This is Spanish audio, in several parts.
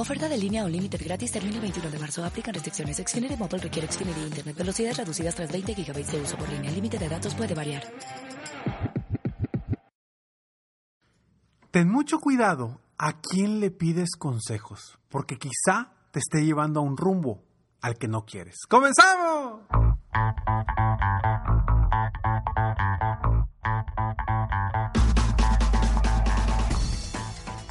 Oferta de línea Unlimited gratis termina el 21 de marzo. Aplican restricciones. Xfinity Mobile requiere Xfinity Internet. Velocidades reducidas tras 20 GB de uso por línea. El límite de datos puede variar. Ten mucho cuidado a quién le pides consejos, porque quizá te esté llevando a un rumbo al que no quieres. ¡Comenzamos!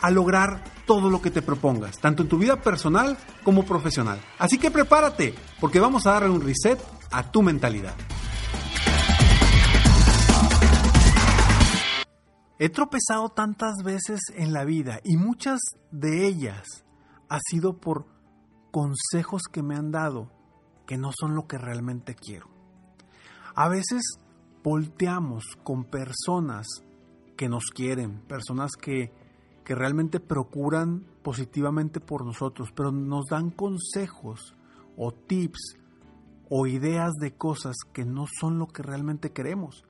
a lograr todo lo que te propongas, tanto en tu vida personal como profesional. Así que prepárate, porque vamos a darle un reset a tu mentalidad. He tropezado tantas veces en la vida y muchas de ellas ha sido por consejos que me han dado que no son lo que realmente quiero. A veces volteamos con personas que nos quieren, personas que que realmente procuran positivamente por nosotros, pero nos dan consejos o tips o ideas de cosas que no son lo que realmente queremos.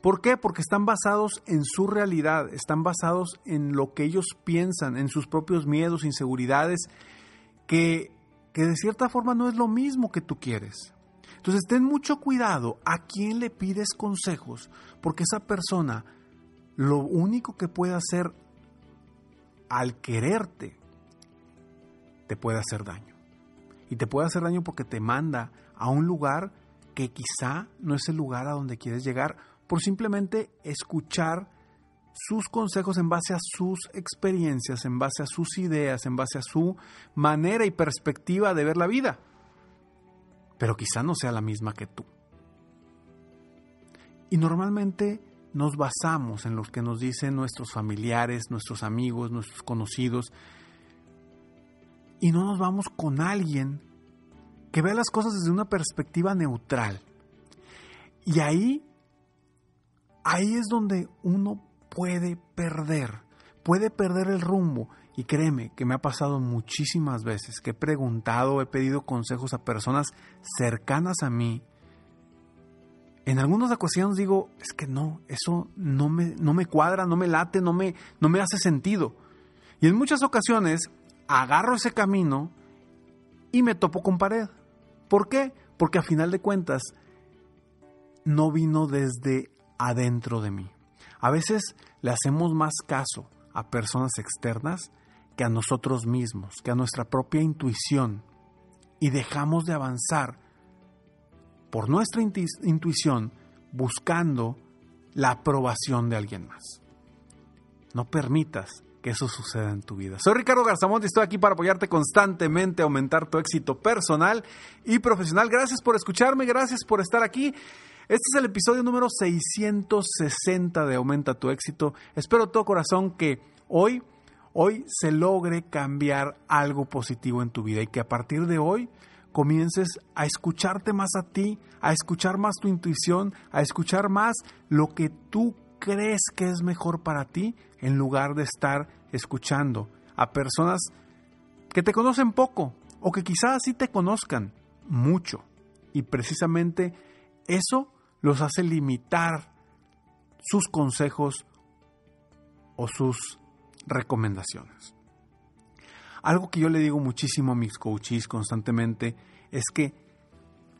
¿Por qué? Porque están basados en su realidad, están basados en lo que ellos piensan, en sus propios miedos, inseguridades, que, que de cierta forma no es lo mismo que tú quieres. Entonces ten mucho cuidado a quién le pides consejos, porque esa persona lo único que puede hacer al quererte te puede hacer daño. Y te puede hacer daño porque te manda a un lugar que quizá no es el lugar a donde quieres llegar por simplemente escuchar sus consejos en base a sus experiencias, en base a sus ideas, en base a su manera y perspectiva de ver la vida. Pero quizá no sea la misma que tú. Y normalmente nos basamos en lo que nos dicen nuestros familiares, nuestros amigos, nuestros conocidos, y no nos vamos con alguien que vea las cosas desde una perspectiva neutral. Y ahí, ahí es donde uno puede perder, puede perder el rumbo. Y créeme que me ha pasado muchísimas veces que he preguntado, he pedido consejos a personas cercanas a mí, en algunas ocasiones digo, es que no, eso no me, no me cuadra, no me late, no me, no me hace sentido. Y en muchas ocasiones agarro ese camino y me topo con pared. ¿Por qué? Porque a final de cuentas no vino desde adentro de mí. A veces le hacemos más caso a personas externas que a nosotros mismos, que a nuestra propia intuición, y dejamos de avanzar por nuestra intuición buscando la aprobación de alguien más. No permitas que eso suceda en tu vida. Soy Ricardo Garzamont y estoy aquí para apoyarte constantemente, aumentar tu éxito personal y profesional. Gracias por escucharme, gracias por estar aquí. Este es el episodio número 660 de Aumenta tu éxito. Espero de todo corazón que hoy, hoy se logre cambiar algo positivo en tu vida y que a partir de hoy comiences a escucharte más a ti, a escuchar más tu intuición, a escuchar más lo que tú crees que es mejor para ti, en lugar de estar escuchando a personas que te conocen poco o que quizás sí te conozcan mucho. Y precisamente eso los hace limitar sus consejos o sus recomendaciones. Algo que yo le digo muchísimo a mis coaches constantemente es que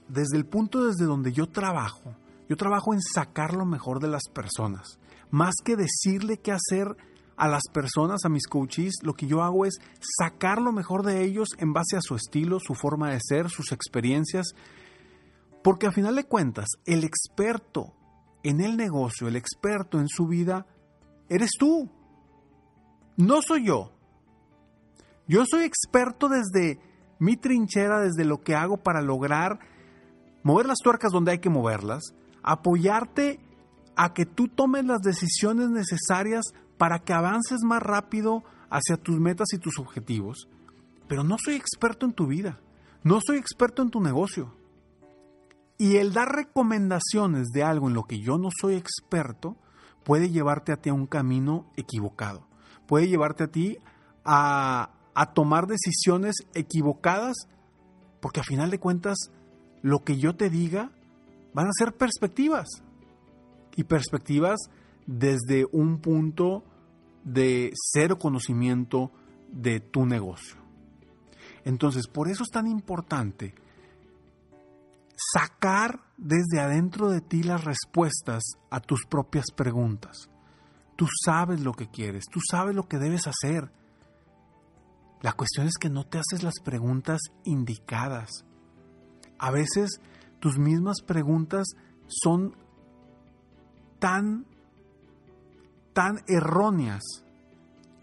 desde el punto desde donde yo trabajo, yo trabajo en sacar lo mejor de las personas. Más que decirle qué hacer a las personas, a mis coaches, lo que yo hago es sacar lo mejor de ellos en base a su estilo, su forma de ser, sus experiencias. Porque a final de cuentas, el experto en el negocio, el experto en su vida, eres tú. No soy yo. Yo soy experto desde mi trinchera, desde lo que hago para lograr mover las tuercas donde hay que moverlas, apoyarte a que tú tomes las decisiones necesarias para que avances más rápido hacia tus metas y tus objetivos. Pero no soy experto en tu vida, no soy experto en tu negocio. Y el dar recomendaciones de algo en lo que yo no soy experto puede llevarte a ti a un camino equivocado. Puede llevarte a ti a, a tomar decisiones equivocadas porque a final de cuentas lo que yo te diga van a ser perspectivas. Y perspectivas desde un punto de cero conocimiento de tu negocio. Entonces, por eso es tan importante sacar desde adentro de ti las respuestas a tus propias preguntas. Tú sabes lo que quieres, tú sabes lo que debes hacer. La cuestión es que no te haces las preguntas indicadas. A veces tus mismas preguntas son tan tan erróneas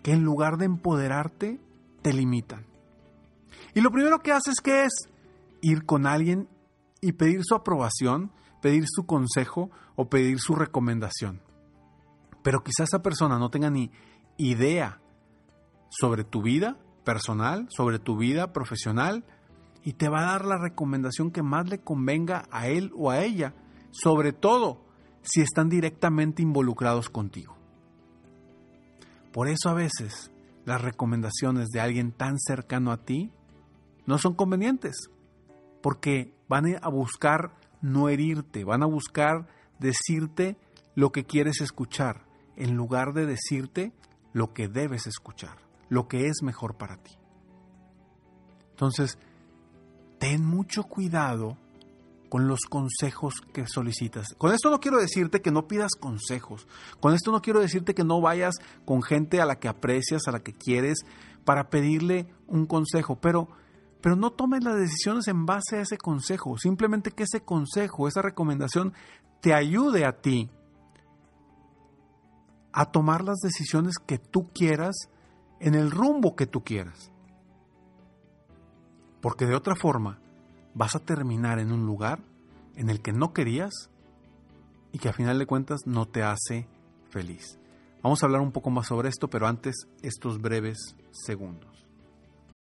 que en lugar de empoderarte, te limitan. Y lo primero que haces que es ir con alguien y pedir su aprobación, pedir su consejo o pedir su recomendación. Pero quizás esa persona no tenga ni idea sobre tu vida personal, sobre tu vida profesional, y te va a dar la recomendación que más le convenga a él o a ella, sobre todo si están directamente involucrados contigo. Por eso a veces las recomendaciones de alguien tan cercano a ti no son convenientes, porque van a buscar no herirte, van a buscar decirte lo que quieres escuchar, en lugar de decirte lo que debes escuchar, lo que es mejor para ti. Entonces, ten mucho cuidado con los consejos que solicitas. Con esto no quiero decirte que no pidas consejos. Con esto no quiero decirte que no vayas con gente a la que aprecias, a la que quieres, para pedirle un consejo. Pero, pero no tomes las decisiones en base a ese consejo. Simplemente que ese consejo, esa recomendación, te ayude a ti a tomar las decisiones que tú quieras en el rumbo que tú quieras. Porque de otra forma, vas a terminar en un lugar en el que no querías y que a final de cuentas no te hace feliz. Vamos a hablar un poco más sobre esto, pero antes estos breves segundos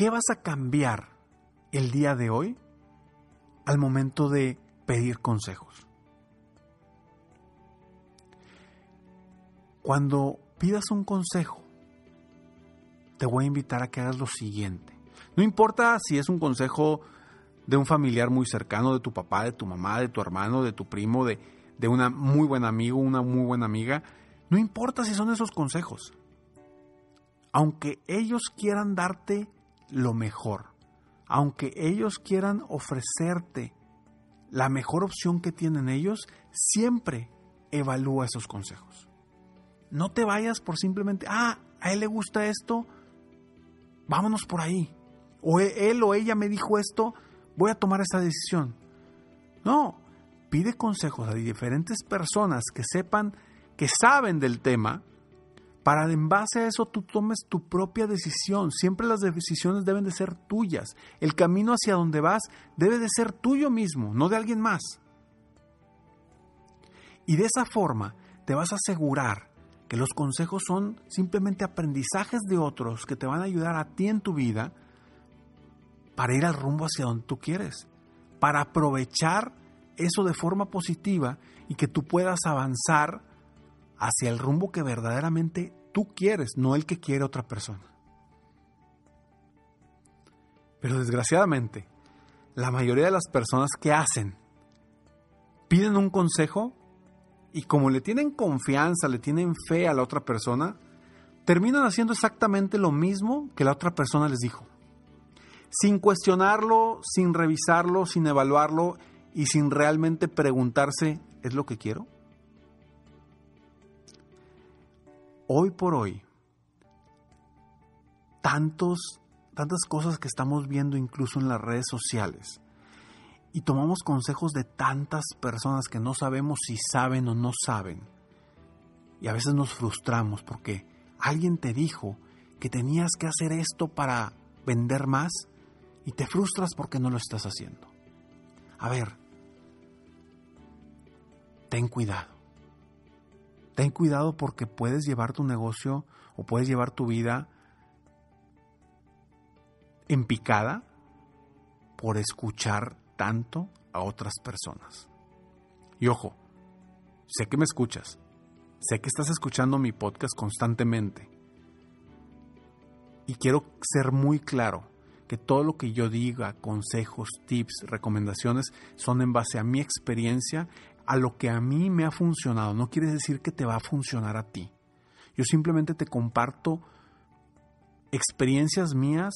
¿Qué vas a cambiar el día de hoy al momento de pedir consejos? Cuando pidas un consejo, te voy a invitar a que hagas lo siguiente. No importa si es un consejo de un familiar muy cercano, de tu papá, de tu mamá, de tu hermano, de tu primo, de, de una muy buen amigo, una muy buena amiga. No importa si son esos consejos. Aunque ellos quieran darte lo mejor, aunque ellos quieran ofrecerte la mejor opción que tienen ellos, siempre evalúa esos consejos. No te vayas por simplemente, ah, a él le gusta esto, vámonos por ahí. O él o ella me dijo esto, voy a tomar esa decisión. No, pide consejos a diferentes personas que sepan, que saben del tema, para en base a eso tú tomes tu propia decisión. Siempre las decisiones deben de ser tuyas. El camino hacia donde vas debe de ser tuyo mismo, no de alguien más. Y de esa forma te vas a asegurar que los consejos son simplemente aprendizajes de otros que te van a ayudar a ti en tu vida para ir al rumbo hacia donde tú quieres, para aprovechar eso de forma positiva y que tú puedas avanzar hacia el rumbo que verdaderamente tú quieres, no el que quiere otra persona. Pero desgraciadamente, la mayoría de las personas que hacen, piden un consejo y como le tienen confianza, le tienen fe a la otra persona, terminan haciendo exactamente lo mismo que la otra persona les dijo. Sin cuestionarlo, sin revisarlo, sin evaluarlo y sin realmente preguntarse, ¿es lo que quiero? Hoy por hoy, tantos, tantas cosas que estamos viendo incluso en las redes sociales, y tomamos consejos de tantas personas que no sabemos si saben o no saben, y a veces nos frustramos porque alguien te dijo que tenías que hacer esto para vender más, y te frustras porque no lo estás haciendo. A ver, ten cuidado ten cuidado porque puedes llevar tu negocio o puedes llevar tu vida en picada por escuchar tanto a otras personas. Y ojo, sé que me escuchas, sé que estás escuchando mi podcast constantemente. Y quiero ser muy claro que todo lo que yo diga, consejos, tips, recomendaciones, son en base a mi experiencia a lo que a mí me ha funcionado. No quiere decir que te va a funcionar a ti. Yo simplemente te comparto experiencias mías,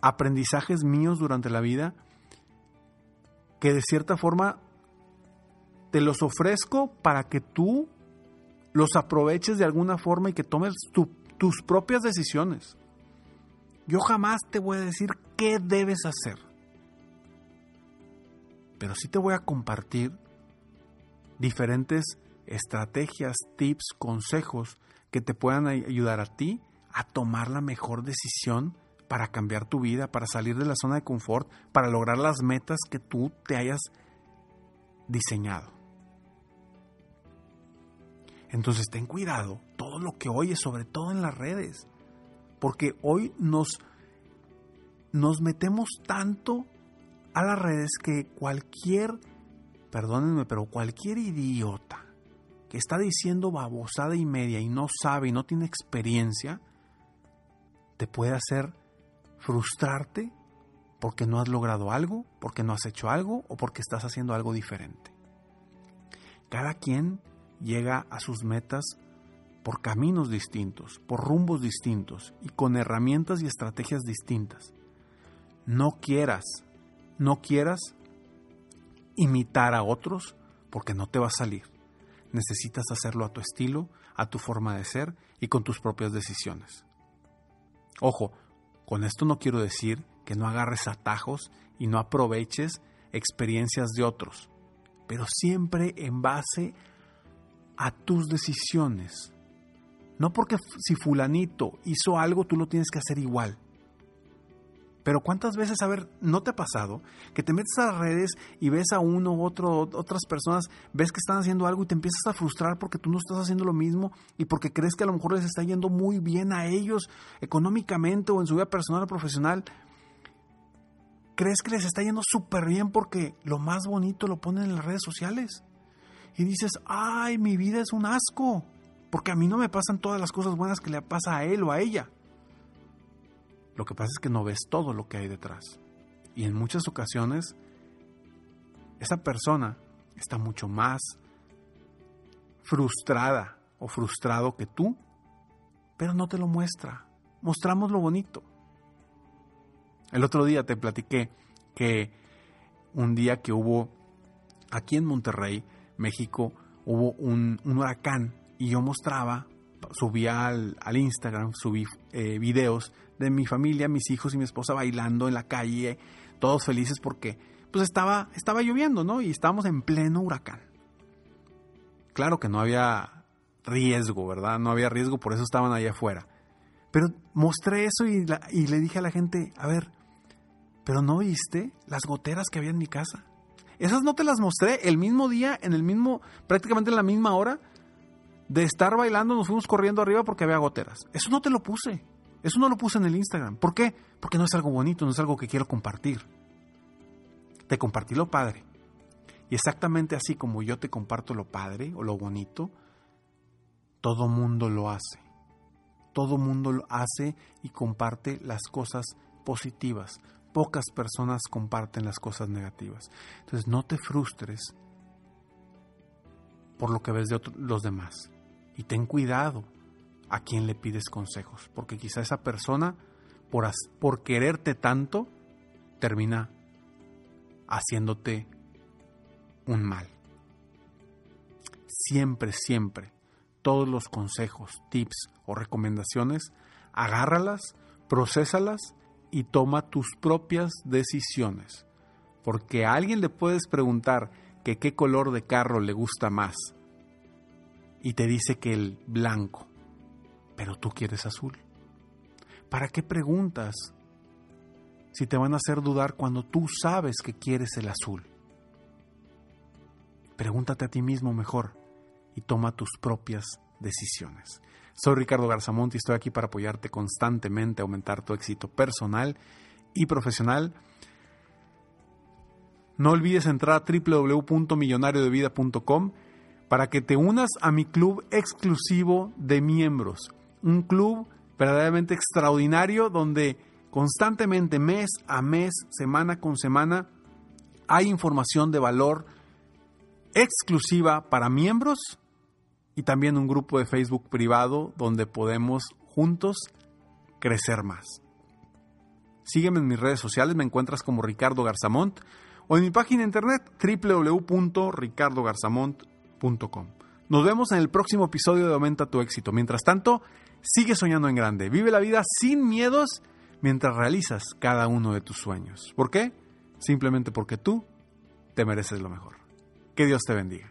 aprendizajes míos durante la vida, que de cierta forma te los ofrezco para que tú los aproveches de alguna forma y que tomes tus propias decisiones. Yo jamás te voy a decir qué debes hacer, pero sí te voy a compartir diferentes estrategias, tips, consejos que te puedan ayudar a ti a tomar la mejor decisión para cambiar tu vida, para salir de la zona de confort, para lograr las metas que tú te hayas diseñado. Entonces ten cuidado todo lo que oyes, sobre todo en las redes, porque hoy nos, nos metemos tanto a las redes que cualquier perdónenme, pero cualquier idiota que está diciendo babosada y media y no sabe y no tiene experiencia, te puede hacer frustrarte porque no has logrado algo, porque no has hecho algo o porque estás haciendo algo diferente. Cada quien llega a sus metas por caminos distintos, por rumbos distintos y con herramientas y estrategias distintas. No quieras, no quieras imitar a otros porque no te va a salir. Necesitas hacerlo a tu estilo, a tu forma de ser y con tus propias decisiones. Ojo, con esto no quiero decir que no agarres atajos y no aproveches experiencias de otros, pero siempre en base a tus decisiones. No porque si fulanito hizo algo, tú lo tienes que hacer igual. Pero cuántas veces, a ver, ¿no te ha pasado que te metes a las redes y ves a uno u otro, otras personas, ves que están haciendo algo y te empiezas a frustrar porque tú no estás haciendo lo mismo y porque crees que a lo mejor les está yendo muy bien a ellos económicamente o en su vida personal o profesional? ¿Crees que les está yendo súper bien porque lo más bonito lo ponen en las redes sociales? Y dices, ay, mi vida es un asco, porque a mí no me pasan todas las cosas buenas que le pasa a él o a ella. Lo que pasa es que no ves todo lo que hay detrás. Y en muchas ocasiones, esa persona está mucho más frustrada o frustrado que tú, pero no te lo muestra. Mostramos lo bonito. El otro día te platiqué que un día que hubo aquí en Monterrey, México, hubo un, huracán y yo mostraba, subía al, Instagram, subí eh, videos de mi familia, mis hijos y mi esposa bailando en la calle, todos felices porque pues estaba, estaba lloviendo, ¿no? Y estábamos en pleno huracán. Claro que no había riesgo, ¿verdad? No había riesgo, por eso estaban allá afuera. Pero mostré eso y, le dije a la gente, a ver, ¿pero no viste las goteras que había en mi casa? Esas no te las mostré el mismo día, en el mismo, prácticamente en la misma hora de estar bailando, nos fuimos corriendo arriba porque había goteras. Eso no te lo puse. Eso no lo puse en el Instagram. ¿Por qué? Porque no es algo bonito, no es algo que quiero compartir. Te compartí lo padre. Y exactamente así como yo te comparto lo padre o lo bonito, todo mundo lo hace. Todo mundo lo hace y comparte las cosas positivas. Pocas personas comparten las cosas negativas. Entonces no te frustres por lo que ves de los demás. Y ten cuidado a quién le pides consejos, porque quizá esa persona, por, por quererte tanto, termina haciéndote un mal. Siempre, siempre, todos los consejos, tips o recomendaciones, agárralas, procesalas y toma tus propias decisiones. Porque a alguien le puedes preguntar que qué color de carro le gusta más y te dice que el blanco pero tú quieres azul. ¿Para qué preguntas si te van a hacer dudar cuando tú sabes que quieres el azul? Pregúntate a ti mismo mejor y toma tus propias decisiones. Soy Ricardo Garzamont y estoy aquí para apoyarte constantemente a aumentar tu éxito personal y profesional. No olvides entrar a www.millonariodevida.com para que te unas a mi club exclusivo de miembros un club verdaderamente extraordinario donde constantemente, mes a mes, semana con semana, hay información de valor exclusiva para miembros y también un grupo de Facebook privado donde podemos juntos crecer más. Sígueme en mis redes sociales, me encuentras como Ricardo Garzamont o en mi página de internet www.ricardogarzamont.com. Nos vemos en el próximo episodio de Aumenta tu éxito. Mientras tanto, Sigue soñando en grande. Vive la vida sin miedos mientras realizas cada uno de tus sueños. ¿Por qué? Simplemente porque tú te mereces lo mejor. Que Dios te bendiga.